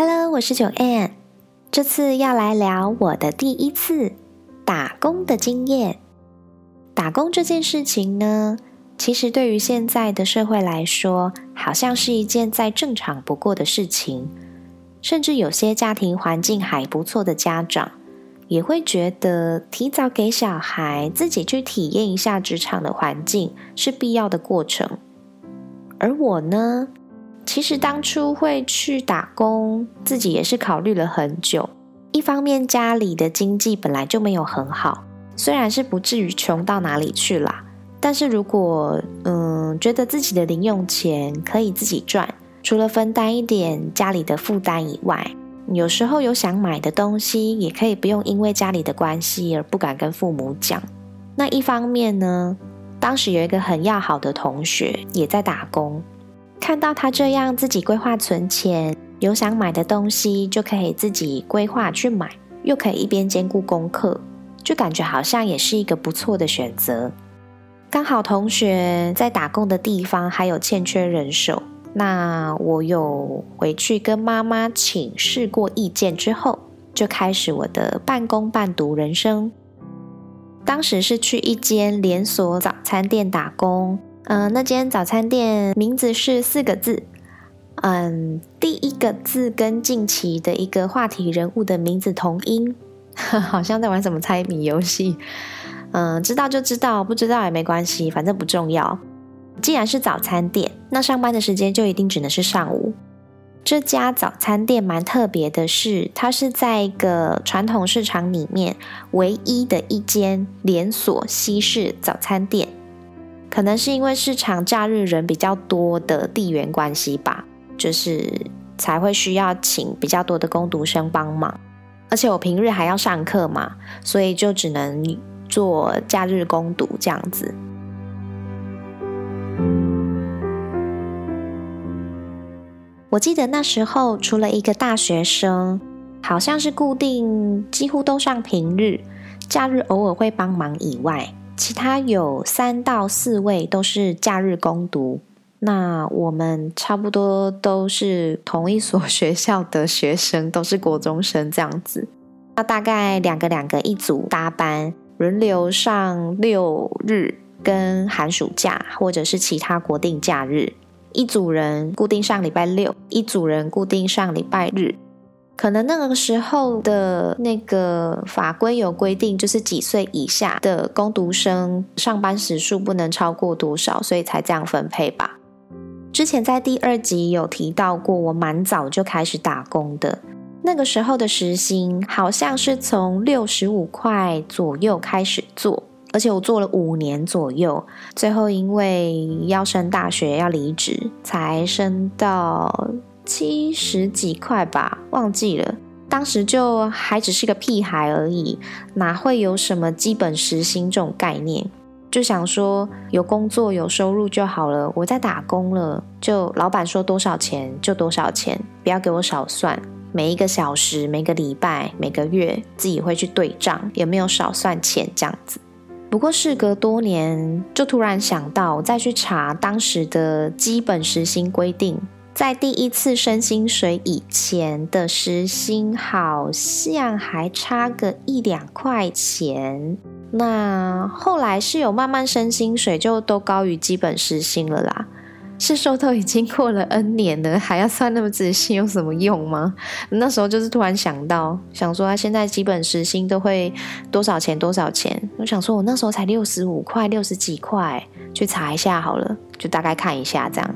Hello，我是九 N，这次要来聊我的第一次打工的经验。打工这件事情呢，其实对于现在的社会来说，好像是一件再正常不过的事情。甚至有些家庭环境还不错的家长，也会觉得提早给小孩自己去体验一下职场的环境是必要的过程。而我呢？其实当初会去打工，自己也是考虑了很久。一方面家里的经济本来就没有很好，虽然是不至于穷到哪里去啦，但是如果嗯觉得自己的零用钱可以自己赚，除了分担一点家里的负担以外，有时候有想买的东西，也可以不用因为家里的关系而不敢跟父母讲。那一方面呢，当时有一个很要好的同学也在打工。看到他这样自己规划存钱，有想买的东西就可以自己规划去买，又可以一边兼顾功课，就感觉好像也是一个不错的选择。刚好同学在打工的地方还有欠缺人手，那我有回去跟妈妈请示过意见之后，就开始我的半工半读人生。当时是去一间连锁早餐店打工。嗯，那间早餐店名字是四个字，嗯，第一个字跟近期的一个话题人物的名字同音，好像在玩什么猜谜游戏。嗯，知道就知道，不知道也没关系，反正不重要。既然是早餐店，那上班的时间就一定只能是上午。这家早餐店蛮特别的是，它是在一个传统市场里面唯一的一间连锁西式早餐店。可能是因为市场假日人比较多的地缘关系吧，就是才会需要请比较多的工读生帮忙，而且我平日还要上课嘛，所以就只能做假日工读这样子。我记得那时候除了一个大学生，好像是固定几乎都上平日，假日偶尔会帮忙以外。其他有三到四位都是假日攻读，那我们差不多都是同一所学校的学生，都是国中生这样子。那大概两个两个一组搭班，轮流上六日跟寒暑假，或者是其他国定假日。一组人固定上礼拜六，一组人固定上礼拜日。可能那个时候的那个法规有规定，就是几岁以下的工读生上班时数不能超过多少，所以才这样分配吧。之前在第二集有提到过，我蛮早就开始打工的，那个时候的时薪好像是从六十五块左右开始做，而且我做了五年左右，最后因为要升大学要离职，才升到。七十几块吧，忘记了。当时就还只是个屁孩而已，哪会有什么基本时薪这种概念？就想说有工作有收入就好了。我在打工了，就老板说多少钱就多少钱，不要给我少算。每一个小时、每个礼拜、每个月，自己会去对账，有没有少算钱这样子。不过事隔多年，就突然想到再去查当时的基本时薪规定。在第一次升薪水以前的时薪好像还差个一两块钱，那后来是有慢慢升薪水，就都高于基本时薪了啦。是说都已经过了 N 年了，还要算那么仔细有什么用吗？那时候就是突然想到，想说他现在基本时薪都会多少钱多少钱？我想说我那时候才六十五块六十几块，去查一下好了，就大概看一下这样。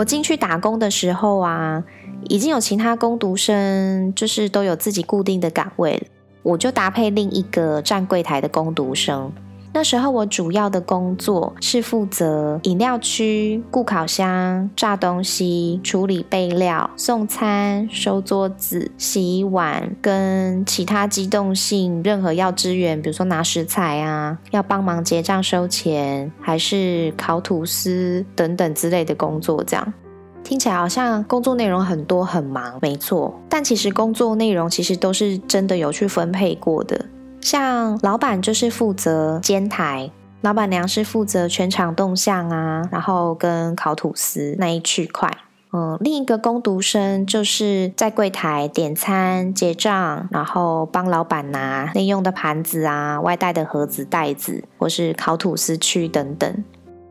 我进去打工的时候啊，已经有其他工读生，就是都有自己固定的岗位。我就搭配另一个站柜台的工读生。那时候我主要的工作是负责饮料区、顾烤箱、炸东西、处理备料、送餐、收桌子、洗碗，跟其他机动性任何要支援，比如说拿食材啊，要帮忙结账收钱，还是烤吐司等等之类的工作，这样。听起来好像工作内容很多很忙，没错。但其实工作内容其实都是真的有去分配过的。像老板就是负责监台，老板娘是负责全场动向啊，然后跟烤吐司那一区块。嗯，另一个工读生就是在柜台点餐结账，然后帮老板拿内用的盘子啊、外带的盒子袋子，或是烤吐司区等等。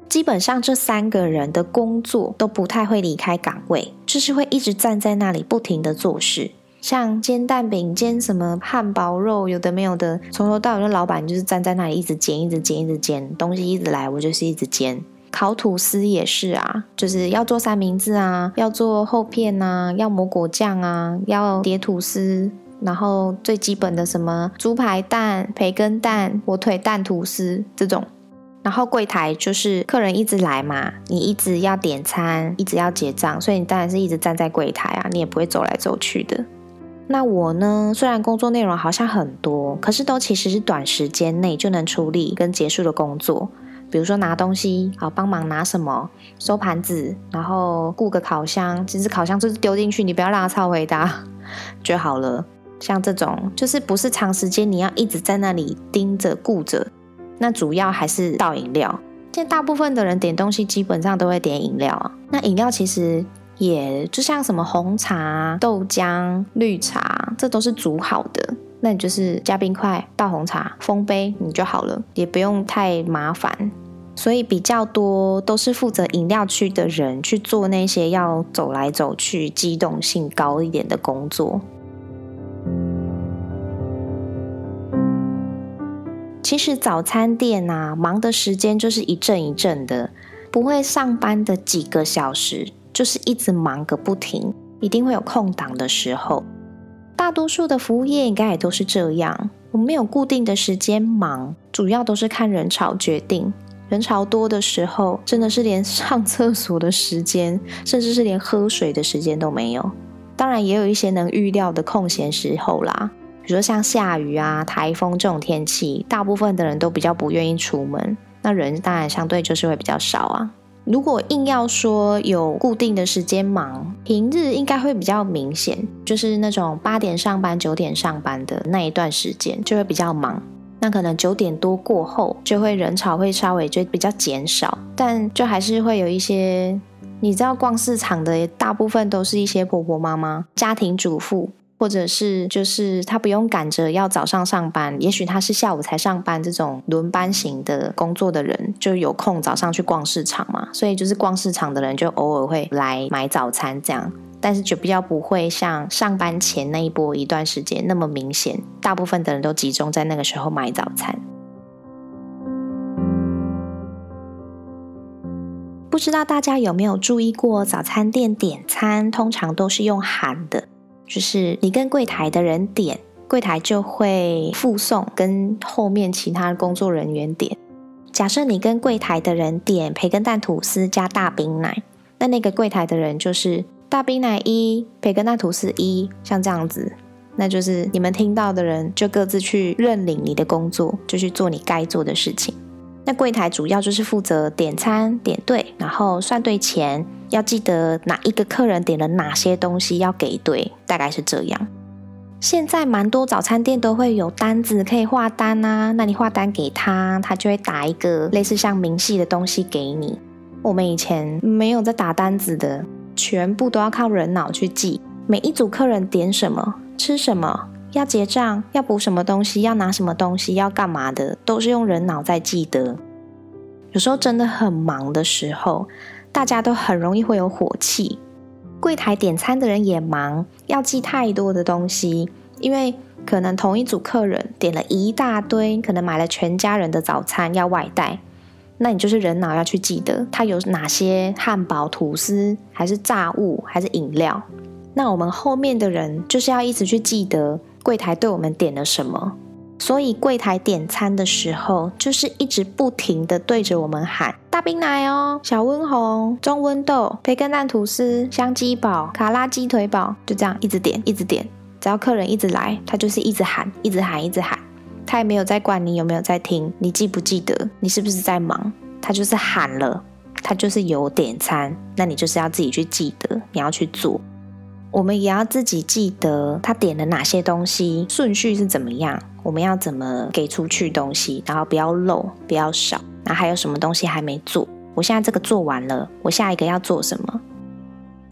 基本上这三个人的工作都不太会离开岗位，就是会一直站在那里不停的做事。像煎蛋饼、煎什么汉堡肉，有的没有的，从头到尾，那老板就是站在那里一直煎、一直煎、一直煎，东西一直来，我就是一直煎。烤吐司也是啊，就是要做三明治啊，要做厚片啊，要抹果酱啊，要叠吐司，然后最基本的什么猪排蛋、培根蛋、火腿蛋吐司这种。然后柜台就是客人一直来嘛，你一直要点餐，一直要结账，所以你当然是一直站在柜台啊，你也不会走来走去的。那我呢，虽然工作内容好像很多，可是都其实是短时间内就能处理跟结束的工作。比如说拿东西，好帮忙拿什么，收盘子，然后顾个烤箱，其实烤箱就是丢进去，你不要让它超回答就好了。像这种就是不是长时间你要一直在那里盯着顾着。那主要还是倒饮料，现在大部分的人点东西基本上都会点饮料啊。那饮料其实也就像什么红茶、豆浆、绿茶，这都是煮好的。那你就是加冰块、倒红茶、封杯，你就好了，也不用太麻烦。所以比较多都是负责饮料区的人去做那些要走来走去、机动性高一点的工作。其实早餐店啊，忙的时间就是一阵一阵的，不会上班的几个小时，就是一直忙个不停，一定会有空档的时候。大多数的服务业应该也都是这样，我们没有固定的时间忙，主要都是看人潮决定。人潮多的时候，真的是连上厕所的时间，甚至是连喝水的时间都没有。当然，也有一些能预料的空闲时候啦。比如说像下雨啊、台风这种天气，大部分的人都比较不愿意出门，那人当然相对就是会比较少啊。如果硬要说有固定的时间忙，平日应该会比较明显，就是那种八点上班、九点上班的那一段时间就会比较忙。那可能九点多过后，就会人潮会稍微就比较减少，但就还是会有一些，你知道逛市场的大部分都是一些婆婆妈妈、家庭主妇。或者是就是他不用赶着要早上上班，也许他是下午才上班，这种轮班型的工作的人就有空早上去逛市场嘛。所以就是逛市场的人就偶尔会来买早餐这样，但是就比较不会像上班前那一波一段时间那么明显，大部分的人都集中在那个时候买早餐。不知道大家有没有注意过，早餐店点餐通常都是用喊的。就是你跟柜台的人点，柜台就会附送跟后面其他工作人员点。假设你跟柜台的人点培根蛋吐司加大冰奶，那那个柜台的人就是大冰奶一，培根蛋吐司一，像这样子，那就是你们听到的人就各自去认领你的工作，就去做你该做的事情。那柜台主要就是负责点餐、点对，然后算对钱。要记得哪一个客人点了哪些东西要给对，大概是这样。现在蛮多早餐店都会有单子可以画单啊，那你画单给他，他就会打一个类似像明细的东西给你。我们以前没有在打单子的，全部都要靠人脑去记，每一组客人点什么、吃什么、要结账、要补什么东西、要拿什么东西、要干嘛的，都是用人脑在记得。有时候真的很忙的时候。大家都很容易会有火气，柜台点餐的人也忙，要记太多的东西，因为可能同一组客人点了一大堆，可能买了全家人的早餐要外带，那你就是人脑要去记得他有哪些汉堡、吐司，还是炸物，还是饮料。那我们后面的人就是要一直去记得柜台对我们点了什么，所以柜台点餐的时候，就是一直不停的对着我们喊大冰奶哦、小温红、中温豆、培根蛋吐司、香鸡堡、卡拉鸡腿堡，就这样一直点一直点。只要客人一直来，他就是一直喊、一直喊、一直喊。他也没有在管你有没有在听，你记不记得，你是不是在忙？他就是喊了，他就是有点餐，那你就是要自己去记得，你要去做。我们也要自己记得他点了哪些东西，顺序是怎么样，我们要怎么给出去东西，然后不要漏，不要少。那还有什么东西还没做？我现在这个做完了，我下一个要做什么？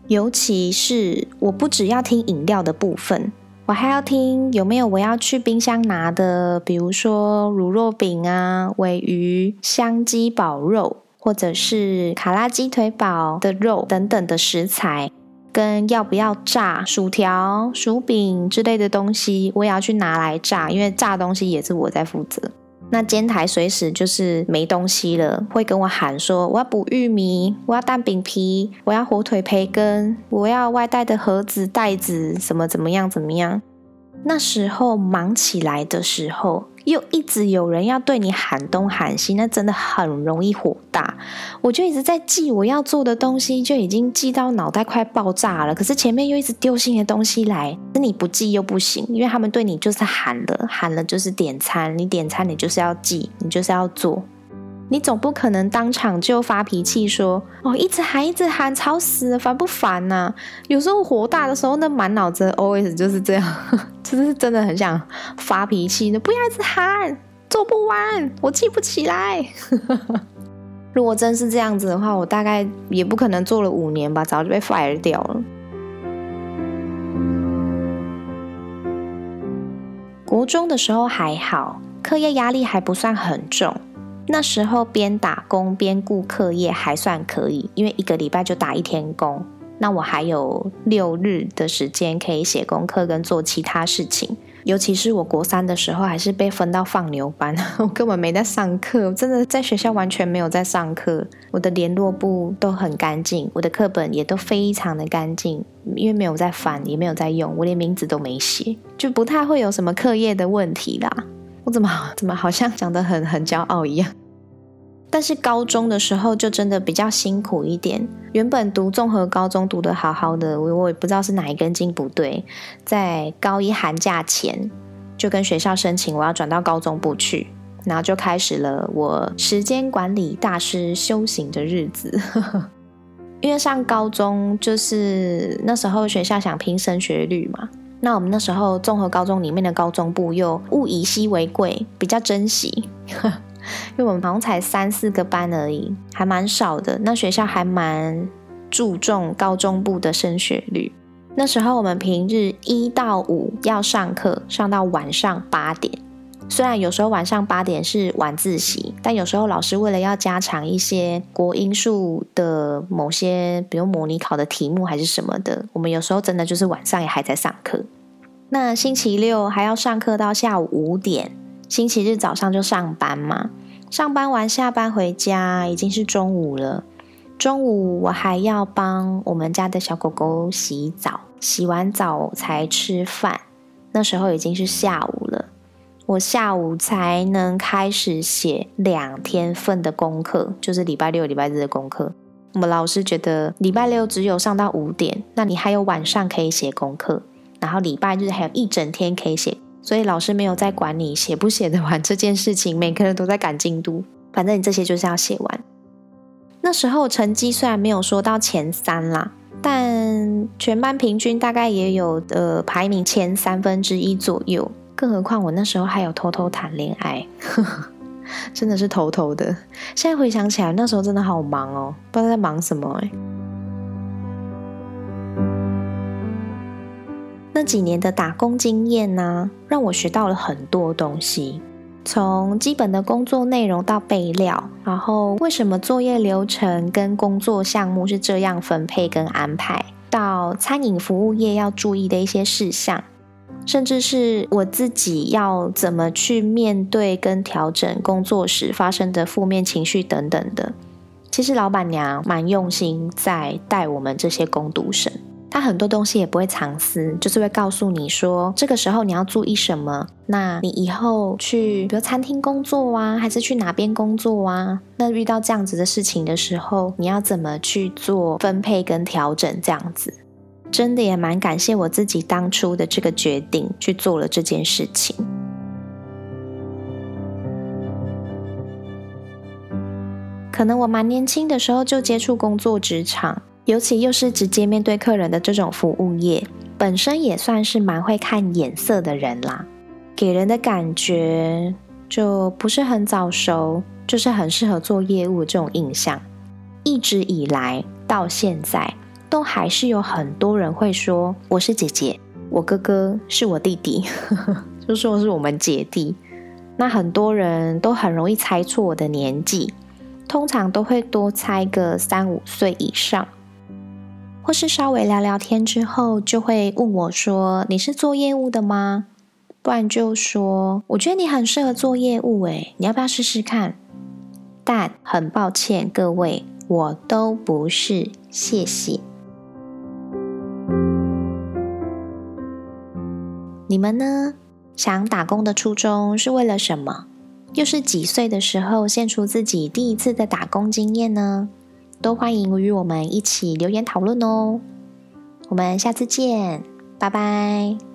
尤其是我不只要听饮料的部分，我还要听有没有我要去冰箱拿的，比如说乳酪饼啊、尾鱼、香鸡堡肉，或者是卡拉鸡腿堡的肉等等的食材。跟要不要炸薯条、薯饼之类的东西，我也要去拿来炸，因为炸东西也是我在负责。那煎台随时就是没东西了，会跟我喊说：“我要补玉米，我要蛋饼皮，我要火腿培根，我要外带的盒子袋子，什么怎么样怎么样。”那时候忙起来的时候。又一直有人要对你喊东喊西，那真的很容易火大。我就一直在记我要做的东西，就已经记到脑袋快爆炸了。可是前面又一直丢新的东西来，那你不记又不行，因为他们对你就是喊了，喊了就是点餐，你点餐你就是要记，你就是要做。你总不可能当场就发脾气说：“哦，一直喊，一直喊，吵死了，烦不烦呐？”有时候火大的时候，那满脑子 OS 就是这样，就是真的很想发脾气。不要一直喊，做不完，我记不起来。如果真是这样子的话，我大概也不可能做了五年吧，早就被 fire 掉了。国中的时候还好，课业压力还不算很重。那时候边打工边顾课业还算可以，因为一个礼拜就打一天工，那我还有六日的时间可以写功课跟做其他事情。尤其是我国三的时候，还是被分到放牛班，我根本没在上课，真的在学校完全没有在上课。我的联络簿都很干净，我的课本也都非常的干净，因为没有在翻，也没有在用，我连名字都没写，就不太会有什么课业的问题啦。我怎么怎么好像讲的很很骄傲一样？但是高中的时候就真的比较辛苦一点。原本读综合高中读的好好的，我我也不知道是哪一根筋不对，在高一寒假前就跟学校申请我要转到高中部去，然后就开始了我时间管理大师修行的日子。因为上高中就是那时候学校想拼升学率嘛。那我们那时候综合高中里面的高中部又物以稀为贵，比较珍惜，因为我们好像才三四个班而已，还蛮少的。那学校还蛮注重高中部的升学率。那时候我们平日一到五要上课，上到晚上八点。虽然有时候晚上八点是晚自习，但有时候老师为了要加强一些国英数的某些，比如模拟考的题目还是什么的，我们有时候真的就是晚上也还在上课。那星期六还要上课到下午五点，星期日早上就上班嘛。上班完下班回家已经是中午了。中午我还要帮我们家的小狗狗洗澡，洗完澡才吃饭。那时候已经是下午了。我下午才能开始写两天份的功课，就是礼拜六、礼拜日的功课。我们老师觉得礼拜六只有上到五点，那你还有晚上可以写功课，然后礼拜日还有一整天可以写，所以老师没有在管你写不写得完这件事情，每个人都在赶进度，反正你这些就是要写完。那时候成绩虽然没有说到前三啦，但全班平均大概也有的排名前三分之一左右。更何况我那时候还有偷偷谈恋爱，真的是偷偷的。现在回想起来，那时候真的好忙哦，不知道在忙什么哎。那几年的打工经验呢，让我学到了很多东西，从基本的工作内容到备料，然后为什么作业流程跟工作项目是这样分配跟安排，到餐饮服务业要注意的一些事项。甚至是我自己要怎么去面对跟调整工作时发生的负面情绪等等的，其实老板娘蛮用心在带我们这些工读生，她很多东西也不会藏私，就是会告诉你说，这个时候你要注意什么。那你以后去，比如餐厅工作啊，还是去哪边工作啊？那遇到这样子的事情的时候，你要怎么去做分配跟调整？这样子，真的也蛮感谢我自己当初的这个决定，去做了这件事情。可能我蛮年轻的时候就接触工作职场，尤其又是直接面对客人的这种服务业，本身也算是蛮会看眼色的人啦，给人的感觉就不是很早熟，就是很适合做业务这种印象。一直以来到现在，都还是有很多人会说我是姐姐，我哥哥是我弟弟，就说是我们姐弟。那很多人都很容易猜错我的年纪。通常都会多猜个三五岁以上，或是稍微聊聊天之后，就会问我说：“你是做业务的吗？”不然就说：“我觉得你很适合做业务，诶，你要不要试试看？”但很抱歉，各位，我都不是，谢谢。你们呢？想打工的初衷是为了什么？又是几岁的时候献出自己第一次的打工经验呢？都欢迎与我们一起留言讨论哦。我们下次见，拜拜。